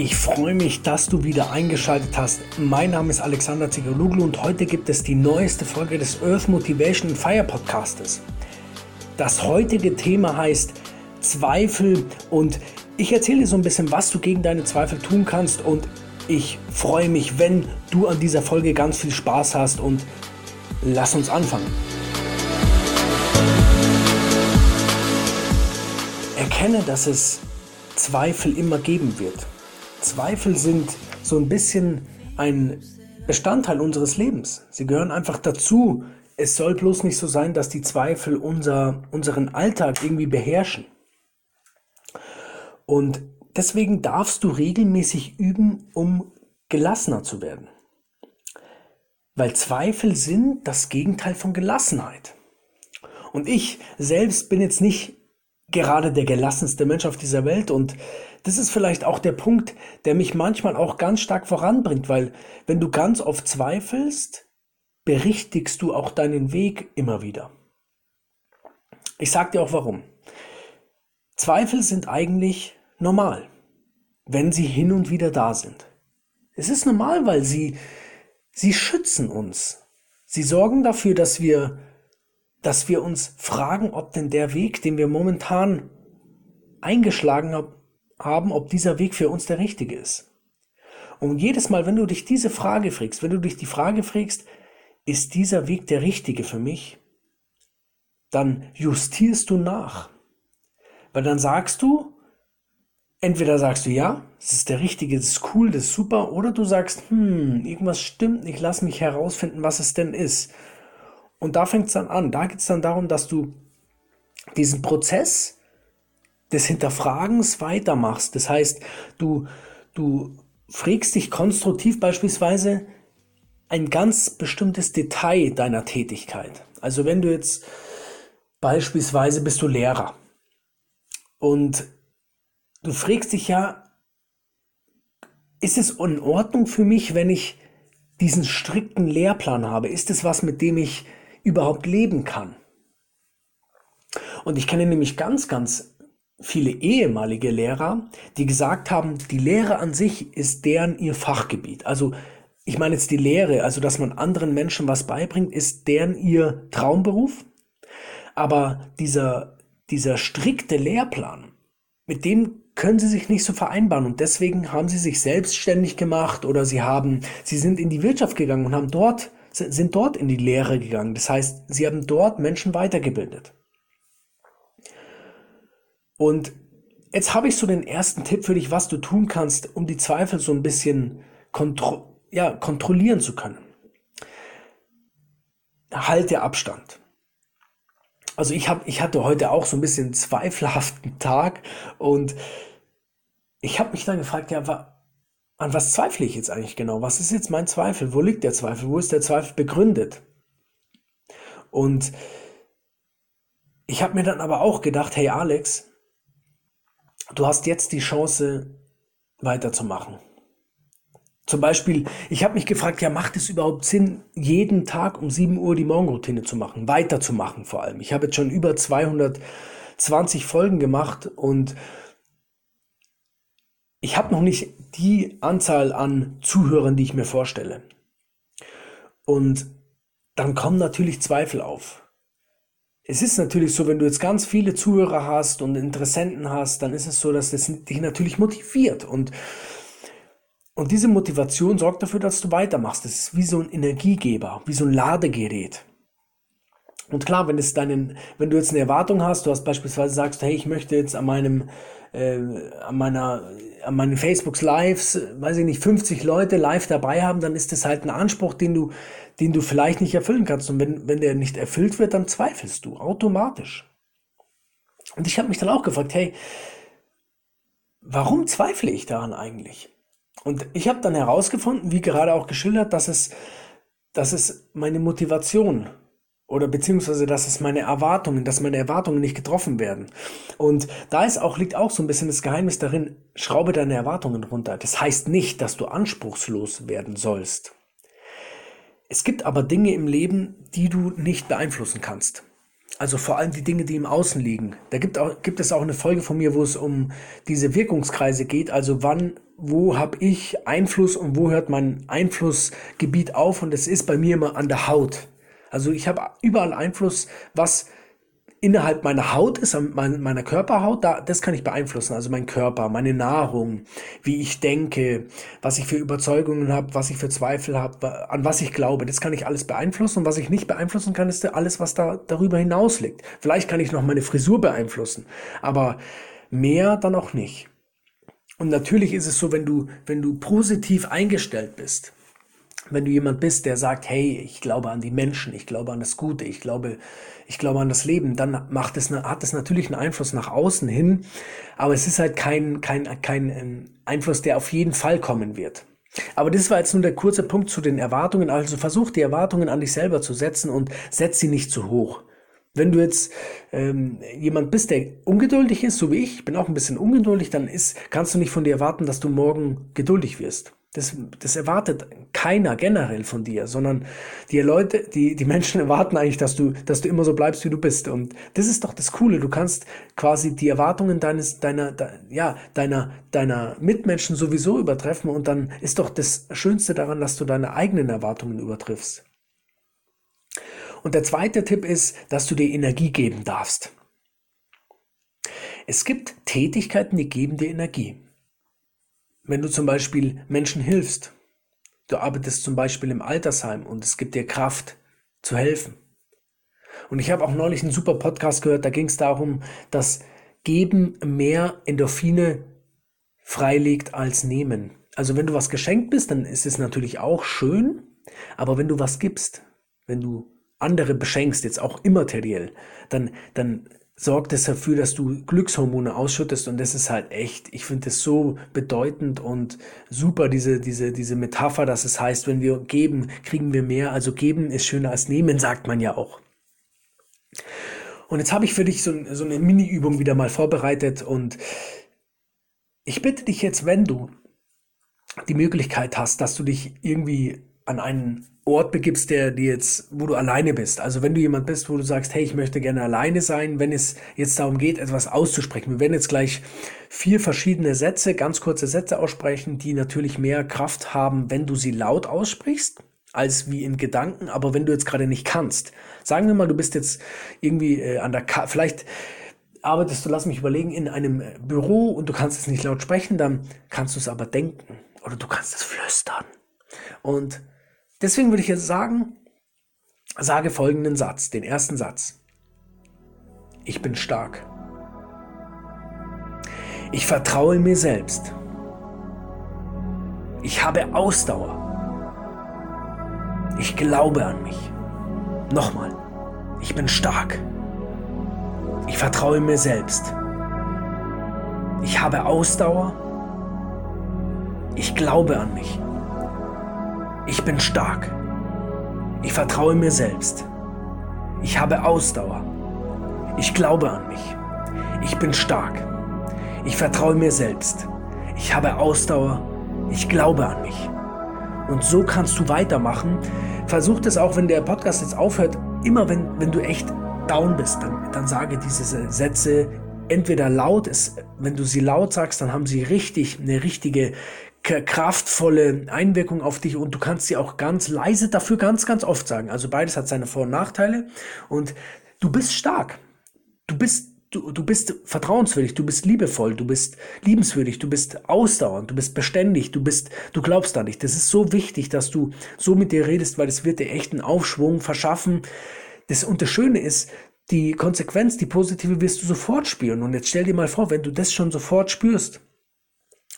Ich freue mich, dass du wieder eingeschaltet hast. Mein Name ist Alexander Zigaluglu und heute gibt es die neueste Folge des Earth Motivation Fire Podcastes. Das heutige Thema heißt Zweifel und ich erzähle dir so ein bisschen, was du gegen deine Zweifel tun kannst und ich freue mich, wenn du an dieser Folge ganz viel Spaß hast und lass uns anfangen. Erkenne, dass es Zweifel immer geben wird. Zweifel sind so ein bisschen ein Bestandteil unseres Lebens. Sie gehören einfach dazu. Es soll bloß nicht so sein, dass die Zweifel unser, unseren Alltag irgendwie beherrschen. Und deswegen darfst du regelmäßig üben, um gelassener zu werden. Weil Zweifel sind das Gegenteil von Gelassenheit. Und ich selbst bin jetzt nicht gerade der gelassenste Mensch auf dieser Welt und das ist vielleicht auch der Punkt, der mich manchmal auch ganz stark voranbringt, weil wenn du ganz oft zweifelst, berichtigst du auch deinen Weg immer wieder. Ich sag dir auch warum. Zweifel sind eigentlich normal, wenn sie hin und wieder da sind. Es ist normal, weil sie, sie schützen uns. Sie sorgen dafür, dass wir dass wir uns fragen, ob denn der Weg, den wir momentan eingeschlagen haben, ob dieser Weg für uns der richtige ist. Und jedes Mal, wenn du dich diese Frage fragst, wenn du dich die Frage fragst, ist dieser Weg der richtige für mich, dann justierst du nach. Weil dann sagst du, entweder sagst du ja, es ist der richtige, das ist cool, das ist super, oder du sagst, hm, irgendwas stimmt nicht, lass mich herausfinden, was es denn ist. Und da fängt es dann an. Da geht es dann darum, dass du diesen Prozess des Hinterfragens weitermachst. Das heißt, du, du fragst dich konstruktiv beispielsweise ein ganz bestimmtes Detail deiner Tätigkeit. Also wenn du jetzt beispielsweise bist du Lehrer und du fragst dich ja, ist es in Ordnung für mich, wenn ich diesen strikten Lehrplan habe? Ist es was, mit dem ich überhaupt leben kann. Und ich kenne nämlich ganz, ganz viele ehemalige Lehrer, die gesagt haben, die Lehre an sich ist deren ihr Fachgebiet. Also ich meine jetzt die Lehre, also dass man anderen Menschen was beibringt, ist deren ihr Traumberuf. Aber dieser, dieser strikte Lehrplan, mit dem können sie sich nicht so vereinbaren und deswegen haben sie sich selbstständig gemacht oder sie haben, sie sind in die Wirtschaft gegangen und haben dort sind dort in die Lehre gegangen. Das heißt, sie haben dort Menschen weitergebildet. Und jetzt habe ich so den ersten Tipp für dich, was du tun kannst, um die Zweifel so ein bisschen kontro ja, kontrollieren zu können. Halte Abstand. Also ich, hab, ich hatte heute auch so ein bisschen zweifelhaften Tag und ich habe mich dann gefragt, ja, an was zweifle ich jetzt eigentlich genau? Was ist jetzt mein Zweifel? Wo liegt der Zweifel? Wo ist der Zweifel begründet? Und ich habe mir dann aber auch gedacht, hey Alex, du hast jetzt die Chance weiterzumachen. Zum Beispiel, ich habe mich gefragt, ja, macht es überhaupt Sinn, jeden Tag um 7 Uhr die Morgenroutine zu machen, weiterzumachen vor allem. Ich habe jetzt schon über 220 Folgen gemacht und ich habe noch nicht die Anzahl an Zuhörern, die ich mir vorstelle. Und dann kommen natürlich Zweifel auf. Es ist natürlich so, wenn du jetzt ganz viele Zuhörer hast und Interessenten hast, dann ist es so, dass das dich natürlich motiviert und und diese Motivation sorgt dafür, dass du weitermachst. Das ist wie so ein Energiegeber, wie so ein Ladegerät. Und klar, wenn es deinen, wenn du jetzt eine Erwartung hast, du hast beispielsweise sagst, hey, ich möchte jetzt an meinem, äh, an meiner, an meinen Facebooks Lives, weiß ich nicht, 50 Leute live dabei haben, dann ist das halt ein Anspruch, den du, den du vielleicht nicht erfüllen kannst. Und wenn, wenn der nicht erfüllt wird, dann zweifelst du automatisch. Und ich habe mich dann auch gefragt, hey, warum zweifle ich daran eigentlich? Und ich habe dann herausgefunden, wie gerade auch geschildert, dass es, dass es meine Motivation oder beziehungsweise, dass es meine Erwartungen, dass meine Erwartungen nicht getroffen werden. Und da ist auch, liegt auch so ein bisschen das Geheimnis darin, schraube deine Erwartungen runter. Das heißt nicht, dass du anspruchslos werden sollst. Es gibt aber Dinge im Leben, die du nicht beeinflussen kannst. Also vor allem die Dinge, die im Außen liegen. Da gibt, auch, gibt es auch eine Folge von mir, wo es um diese Wirkungskreise geht. Also wann, wo habe ich Einfluss und wo hört mein Einflussgebiet auf? Und es ist bei mir immer an der Haut. Also ich habe überall Einfluss, was innerhalb meiner Haut ist, meiner Körperhaut, da, das kann ich beeinflussen. Also mein Körper, meine Nahrung, wie ich denke, was ich für Überzeugungen habe, was ich für Zweifel habe, an was ich glaube, das kann ich alles beeinflussen. Und was ich nicht beeinflussen kann, ist alles, was da darüber hinaus liegt. Vielleicht kann ich noch meine Frisur beeinflussen, aber mehr dann auch nicht. Und natürlich ist es so, wenn du, wenn du positiv eingestellt bist, wenn du jemand bist, der sagt, hey, ich glaube an die Menschen, ich glaube an das Gute, ich glaube, ich glaube an das Leben, dann macht es, hat es natürlich einen Einfluss nach außen hin, aber es ist halt kein, kein, kein ähm, Einfluss, der auf jeden Fall kommen wird. Aber das war jetzt nur der kurze Punkt zu den Erwartungen. Also versuch die Erwartungen an dich selber zu setzen und setz sie nicht zu hoch. Wenn du jetzt ähm, jemand bist, der ungeduldig ist, so wie ich, ich bin auch ein bisschen ungeduldig, dann ist, kannst du nicht von dir erwarten, dass du morgen geduldig wirst. Das, das erwartet keiner generell von dir, sondern die Leute, die, die Menschen erwarten eigentlich, dass du, dass du immer so bleibst, wie du bist. Und das ist doch das Coole. Du kannst quasi die Erwartungen deines, deiner, de, ja, deiner, deiner Mitmenschen sowieso übertreffen. Und dann ist doch das Schönste daran, dass du deine eigenen Erwartungen übertriffst. Und der zweite Tipp ist, dass du dir Energie geben darfst. Es gibt Tätigkeiten, die geben dir Energie. Wenn du zum Beispiel Menschen hilfst, du arbeitest zum Beispiel im Altersheim und es gibt dir Kraft zu helfen. Und ich habe auch neulich einen super Podcast gehört, da ging es darum, dass Geben mehr Endorphine freilegt als Nehmen. Also wenn du was geschenkt bist, dann ist es natürlich auch schön, aber wenn du was gibst, wenn du andere beschenkst, jetzt auch immateriell, dann, dann sorgt es dafür, dass du Glückshormone ausschüttest und das ist halt echt, ich finde es so bedeutend und super, diese, diese, diese Metapher, dass es heißt, wenn wir geben, kriegen wir mehr. Also geben ist schöner als nehmen, sagt man ja auch. Und jetzt habe ich für dich so, so eine Mini-Übung wieder mal vorbereitet und ich bitte dich jetzt, wenn du die Möglichkeit hast, dass du dich irgendwie an einen Ort begibst, der dir jetzt, wo du alleine bist. Also wenn du jemand bist, wo du sagst, hey, ich möchte gerne alleine sein, wenn es jetzt darum geht, etwas auszusprechen. Wir werden jetzt gleich vier verschiedene Sätze, ganz kurze Sätze aussprechen, die natürlich mehr Kraft haben, wenn du sie laut aussprichst, als wie in Gedanken. Aber wenn du jetzt gerade nicht kannst, sagen wir mal, du bist jetzt irgendwie äh, an der, Ka vielleicht arbeitest du, lass mich überlegen, in einem Büro und du kannst es nicht laut sprechen, dann kannst du es aber denken oder du kannst es flüstern. Und Deswegen würde ich jetzt sagen, sage folgenden Satz, den ersten Satz. Ich bin stark. Ich vertraue mir selbst. Ich habe Ausdauer. Ich glaube an mich. Nochmal. Ich bin stark. Ich vertraue mir selbst. Ich habe Ausdauer. Ich glaube an mich. Ich bin stark. Ich vertraue mir selbst. Ich habe Ausdauer. Ich glaube an mich. Ich bin stark. Ich vertraue mir selbst. Ich habe Ausdauer. Ich glaube an mich. Und so kannst du weitermachen. Versuch das auch, wenn der Podcast jetzt aufhört, immer wenn, wenn du echt down bist, dann, dann sage diese Sätze entweder laut, ist, wenn du sie laut sagst, dann haben sie richtig eine richtige kraftvolle Einwirkung auf dich und du kannst sie auch ganz leise dafür ganz, ganz oft sagen. Also beides hat seine Vor- und Nachteile und du bist stark. Du bist Du, du bist vertrauenswürdig, du bist liebevoll, du bist liebenswürdig, du bist ausdauernd, du bist beständig, du bist, du glaubst an dich. Das ist so wichtig, dass du so mit dir redest, weil es wird dir echt einen Aufschwung verschaffen. Das, und das Schöne ist, die Konsequenz, die positive wirst du sofort spüren. Und jetzt stell dir mal vor, wenn du das schon sofort spürst,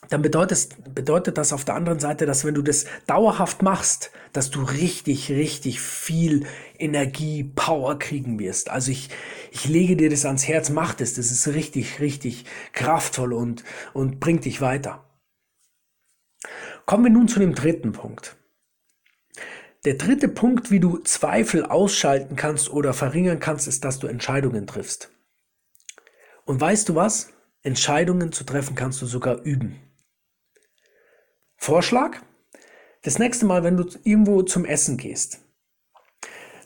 dann bedeutet, bedeutet das auf der anderen Seite, dass wenn du das dauerhaft machst, dass du richtig, richtig viel Energie, Power kriegen wirst. Also ich, ich lege dir das ans Herz, mach das. Das ist richtig, richtig kraftvoll und, und bringt dich weiter. Kommen wir nun zu dem dritten Punkt. Der dritte Punkt, wie du Zweifel ausschalten kannst oder verringern kannst, ist, dass du Entscheidungen triffst. Und weißt du was? Entscheidungen zu treffen kannst du sogar üben. Vorschlag? Das nächste Mal, wenn du irgendwo zum Essen gehst,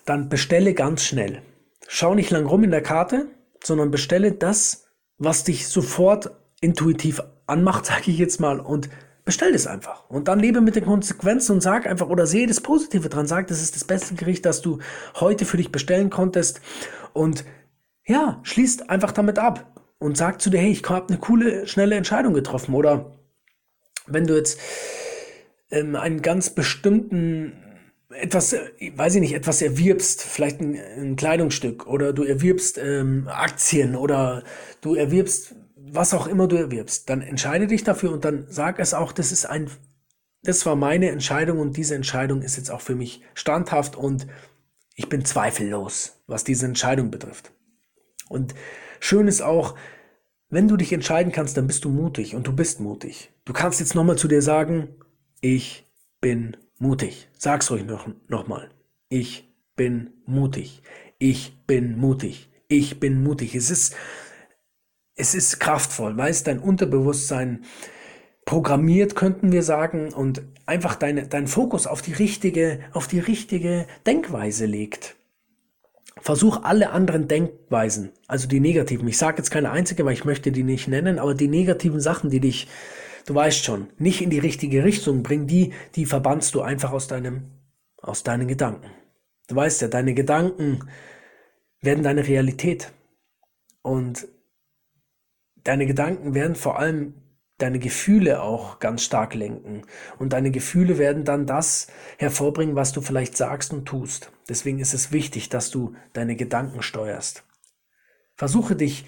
dann bestelle ganz schnell. schau nicht lang rum in der Karte, sondern bestelle das, was dich sofort intuitiv anmacht, sage ich jetzt mal, und bestell es einfach. Und dann lebe mit den Konsequenzen und sag einfach oder sehe das Positive dran. Sag, das ist das beste Gericht, das du heute für dich bestellen konntest. Und ja, schließt einfach damit ab und sag zu dir, hey, ich habe eine coole, schnelle Entscheidung getroffen. Oder wenn du jetzt ähm, einen ganz bestimmten etwas, weiß ich nicht, etwas erwirbst, vielleicht ein, ein Kleidungsstück oder du erwirbst ähm, Aktien oder du erwirbst was auch immer du erwirbst, dann entscheide dich dafür und dann sag es auch, das ist ein, das war meine Entscheidung und diese Entscheidung ist jetzt auch für mich standhaft und ich bin zweifellos, was diese Entscheidung betrifft. Und schön ist auch, wenn du dich entscheiden kannst, dann bist du mutig und du bist mutig. Du kannst jetzt nochmal zu dir sagen, ich bin mutig. Sag's ruhig noch, noch. Ich bin mutig. Ich bin mutig. Ich bin mutig. Es ist, es ist kraftvoll, weißt, dein Unterbewusstsein programmiert, könnten wir sagen, und einfach deine, dein Fokus auf die richtige, auf die richtige Denkweise legt. Versuch alle anderen Denkweisen, also die negativen. Ich sage jetzt keine einzige, weil ich möchte die nicht nennen, aber die negativen Sachen, die dich du weißt schon, nicht in die richtige Richtung bringen, die, die verbannst du einfach aus deinem, aus deinen Gedanken. Du weißt ja, deine Gedanken werden deine Realität. Und deine Gedanken werden vor allem deine Gefühle auch ganz stark lenken. Und deine Gefühle werden dann das hervorbringen, was du vielleicht sagst und tust. Deswegen ist es wichtig, dass du deine Gedanken steuerst. Versuche dich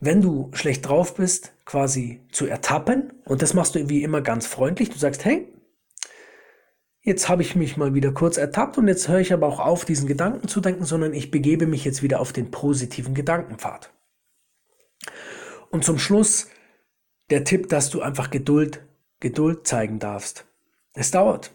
wenn du schlecht drauf bist, quasi zu ertappen. Und das machst du wie immer ganz freundlich. Du sagst, hey, jetzt habe ich mich mal wieder kurz ertappt und jetzt höre ich aber auch auf, diesen Gedanken zu denken, sondern ich begebe mich jetzt wieder auf den positiven Gedankenpfad. Und zum Schluss der Tipp, dass du einfach Geduld, Geduld zeigen darfst. Es dauert.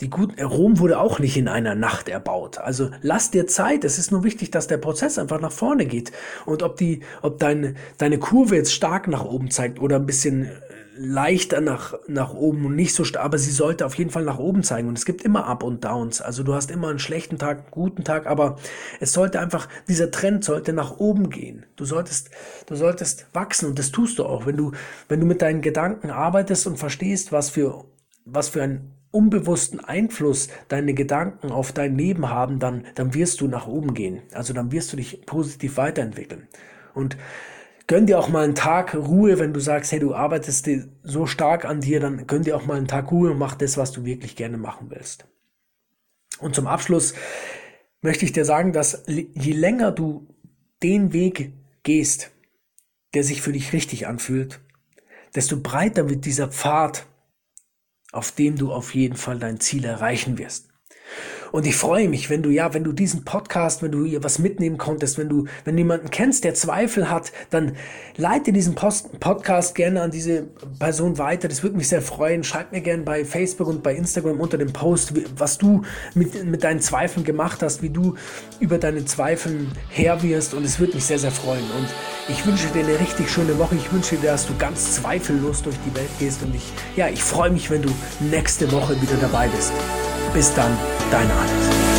Die guten, Rom wurde auch nicht in einer Nacht erbaut. Also lass dir Zeit. Es ist nur wichtig, dass der Prozess einfach nach vorne geht. Und ob die, ob deine, deine Kurve jetzt stark nach oben zeigt oder ein bisschen äh, leichter nach, nach oben und nicht so stark, aber sie sollte auf jeden Fall nach oben zeigen. Und es gibt immer Up und Downs. Also du hast immer einen schlechten Tag, einen guten Tag, aber es sollte einfach, dieser Trend sollte nach oben gehen. Du solltest, du solltest wachsen und das tust du auch. Wenn du, wenn du mit deinen Gedanken arbeitest und verstehst, was für, was für ein unbewussten Einfluss deine Gedanken auf dein Leben haben, dann, dann wirst du nach oben gehen. Also dann wirst du dich positiv weiterentwickeln. Und gönn dir auch mal einen Tag Ruhe, wenn du sagst, hey, du arbeitest so stark an dir, dann gönn dir auch mal einen Tag Ruhe und mach das, was du wirklich gerne machen willst. Und zum Abschluss möchte ich dir sagen, dass je länger du den Weg gehst, der sich für dich richtig anfühlt, desto breiter wird dieser Pfad auf dem du auf jeden Fall dein Ziel erreichen wirst. Und ich freue mich, wenn du ja, wenn du diesen Podcast, wenn du hier was mitnehmen konntest, wenn du, wenn du jemanden kennst, der Zweifel hat, dann leite diesen Post Podcast gerne an diese Person weiter. Das würde mich sehr freuen. Schreib mir gerne bei Facebook und bei Instagram unter dem Post, was du mit, mit deinen Zweifeln gemacht hast, wie du über deine Zweifel her wirst. Und es würde mich sehr, sehr freuen. Und ich wünsche dir eine richtig schöne Woche. Ich wünsche dir, dass du ganz zweifellos durch die Welt gehst. Und ich, ja, ich freue mich, wenn du nächste Woche wieder dabei bist. Bis dann, dein Alex.